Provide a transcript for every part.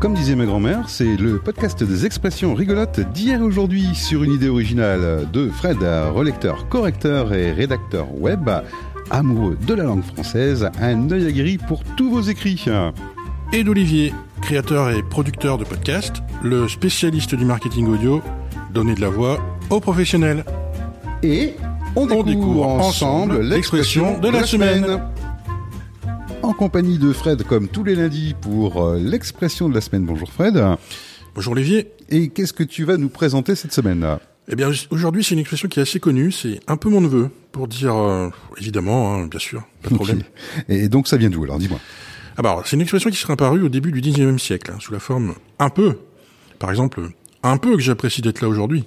Comme disait ma grand-mère, c'est le podcast des expressions rigolotes d'hier et aujourd'hui sur une idée originale de Fred, relecteur, correcteur et rédacteur web, amoureux de la langue française, un œil aguerri pour tous vos écrits. Et d'Olivier, créateur et producteur de podcasts, le spécialiste du marketing audio, donner de la voix aux professionnels. Et on découvre, ensemble l'expression de la semaine en compagnie de Fred comme tous les lundis pour euh, l'expression de la semaine. Bonjour Fred. Bonjour Olivier. Et qu'est-ce que tu vas nous présenter cette semaine? Eh bien aujourd'hui c'est une expression qui est assez connue, c'est un peu mon neveu pour dire euh, évidemment, hein, bien sûr, pas de problème. Et donc ça vient d'où alors dis-moi. Ah bah, c'est une expression qui serait apparue au début du 19e siècle, hein, sous la forme un peu. Par exemple, un peu que j'apprécie d'être là aujourd'hui.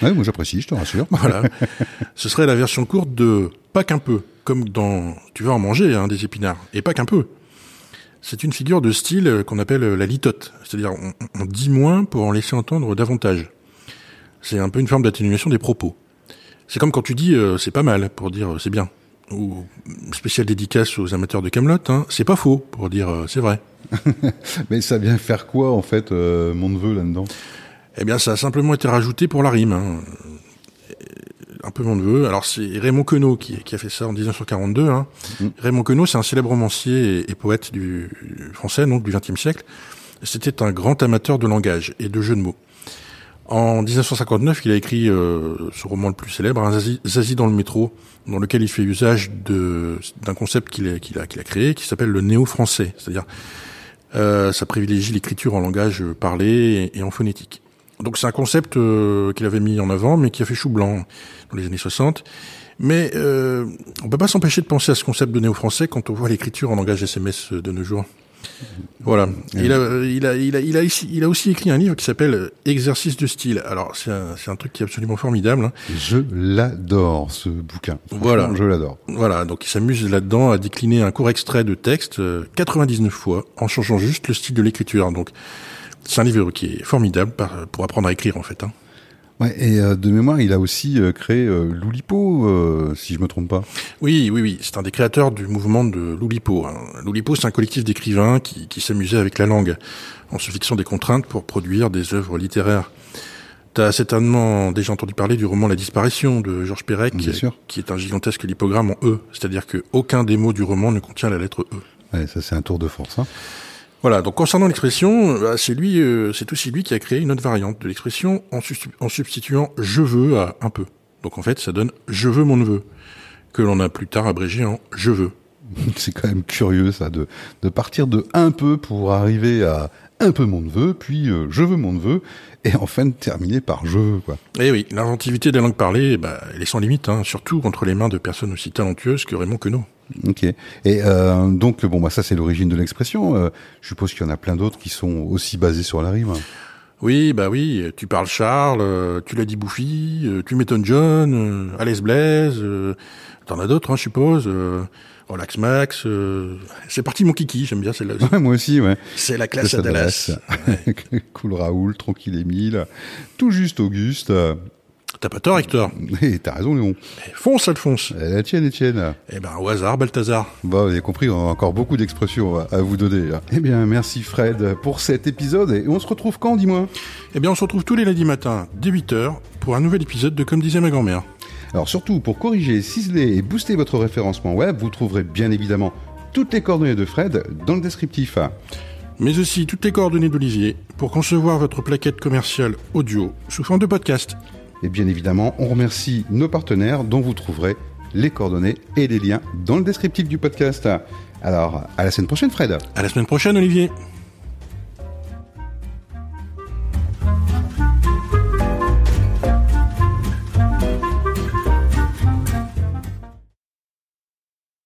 Ouais, moi j'apprécie, je te rassure. Voilà. Ce serait la version courte de pas qu'un peu comme dans tu vas en manger hein, des épinards, et pas qu'un peu. C'est une figure de style euh, qu'on appelle euh, la litote, c'est-à-dire on, dit moins pour en laisser entendre davantage. C'est un peu une forme d'atténuation des propos. C'est comme quand tu dis euh, c'est pas mal pour dire c'est bien, ou spécial dédicace aux amateurs de Camelot, hein, c'est pas faux pour dire c'est vrai. Mais ça vient faire quoi en fait, mon neveu là-dedans? Eh bien, ça a simplement été rajouté pour la rime. Hein un peu mon neveu. Alors c'est Raymond Queneau qui, a fait ça en 1942. Hein. Mm. Raymond Queneau, c'est un célèbre romancier et, poète du, français, donc du XXe siècle. C'était un grand amateur de langage et de jeux de mots. En 1959, il a écrit euh, ce roman le plus célèbre, un Zazie, dans le métro, dans lequel il fait usage d'un concept qu'il a, qu'il a, qu'il a créé, qui s'appelle le néo-français, c'est-à-dire euh, ça privilégie l'écriture en langage parlé et en phonétique. Donc c'est un concept euh, qu'il avait mis en avant, mais qui a fait chou blanc dans les années 60. Mais euh, on peut pas s'empêcher de penser à ce concept de néo-français quand on voit l'écriture en langage SMS de nos jours. Voilà. Il a, il a, il a, il a, il a aussi écrit un livre qui s'appelle Exercice de style. Alors c'est un, c'est un truc qui est absolument formidable. Hein. Je l'adore ce bouquin. Voilà. Je l'adore. Voilà. Donc il s'amuse là-dedans à décliner un court extrait de texte 99 euh, fois en changeant juste le style de l'écriture. Donc c'est un livre qui est formidable pour apprendre à écrire en fait. Hein. Ouais, et euh, de mémoire, il a aussi euh, créé euh, Loulipo, euh, si je me trompe pas. Oui, oui, oui. C'est un des créateurs du mouvement de Loulipo. Hein. Loulipo, c'est un collectif d'écrivains qui, qui s'amusait avec la langue, en se fixant des contraintes pour produire des œuvres littéraires. Tu as certainement déjà entendu parler du roman La disparition de Georges Perec, qui est un gigantesque lipogramme en E, c'est-à-dire que aucun des mots du roman ne contient la lettre E. Ouais, ça c'est un tour de force. Hein. Voilà, donc concernant l'expression, bah, c'est lui, euh, c'est aussi lui qui a créé une autre variante de l'expression en, substituant je veux à un peu. Donc en fait, ça donne je veux mon neveu, que l'on a plus tard abrégé en je veux. C'est quand même curieux ça, de, de partir de un peu pour arriver à un peu mon neveu, puis euh, je veux mon neveu, et enfin terminer par je veux quoi. Eh oui, l'inventivité des langues parlées, bah, elle est sans limite, hein, surtout entre les mains de personnes aussi talentueuses que Raymond Queneau. Ok. Et euh, donc bon bah ça c'est l'origine de l'expression. Euh, je suppose qu'il y en a plein d'autres qui sont aussi basés sur la rime. Oui, bah oui. Tu parles Charles, euh, tu l'as dit Bouffi, euh, tu m'étonnes John, euh, Alice Blaise. T'en as d'autres, hein, je suppose. Relax Max. c'est parti mon kiki, j'aime bien celle-là. Ouais, moi aussi, ouais. C'est la classe à Dallas. cool Raoul, tranquille Émile, tout juste Auguste. T'as pas tort, Hector. Et t'as raison, Léon. Fonce, Alphonse. La tienne, Etienne. Eh ben, au hasard, Balthazar. Bon, vous avez compris, on a encore beaucoup d'expressions à vous donner. Eh bien, merci Fred pour cet épisode. Et on se retrouve quand, dis-moi? Eh bien, on se retrouve tous les lundis matins, dès 8h, pour un nouvel épisode de Comme disait ma grand-mère. Alors surtout, pour corriger, ciseler et booster votre référencement web, vous trouverez bien évidemment toutes les coordonnées de Fred dans le descriptif. Mais aussi toutes les coordonnées d'Olivier pour concevoir votre plaquette commerciale audio sous forme de podcast. Et bien évidemment, on remercie nos partenaires dont vous trouverez les coordonnées et les liens dans le descriptif du podcast. Alors, à la semaine prochaine, Fred. À la semaine prochaine, Olivier.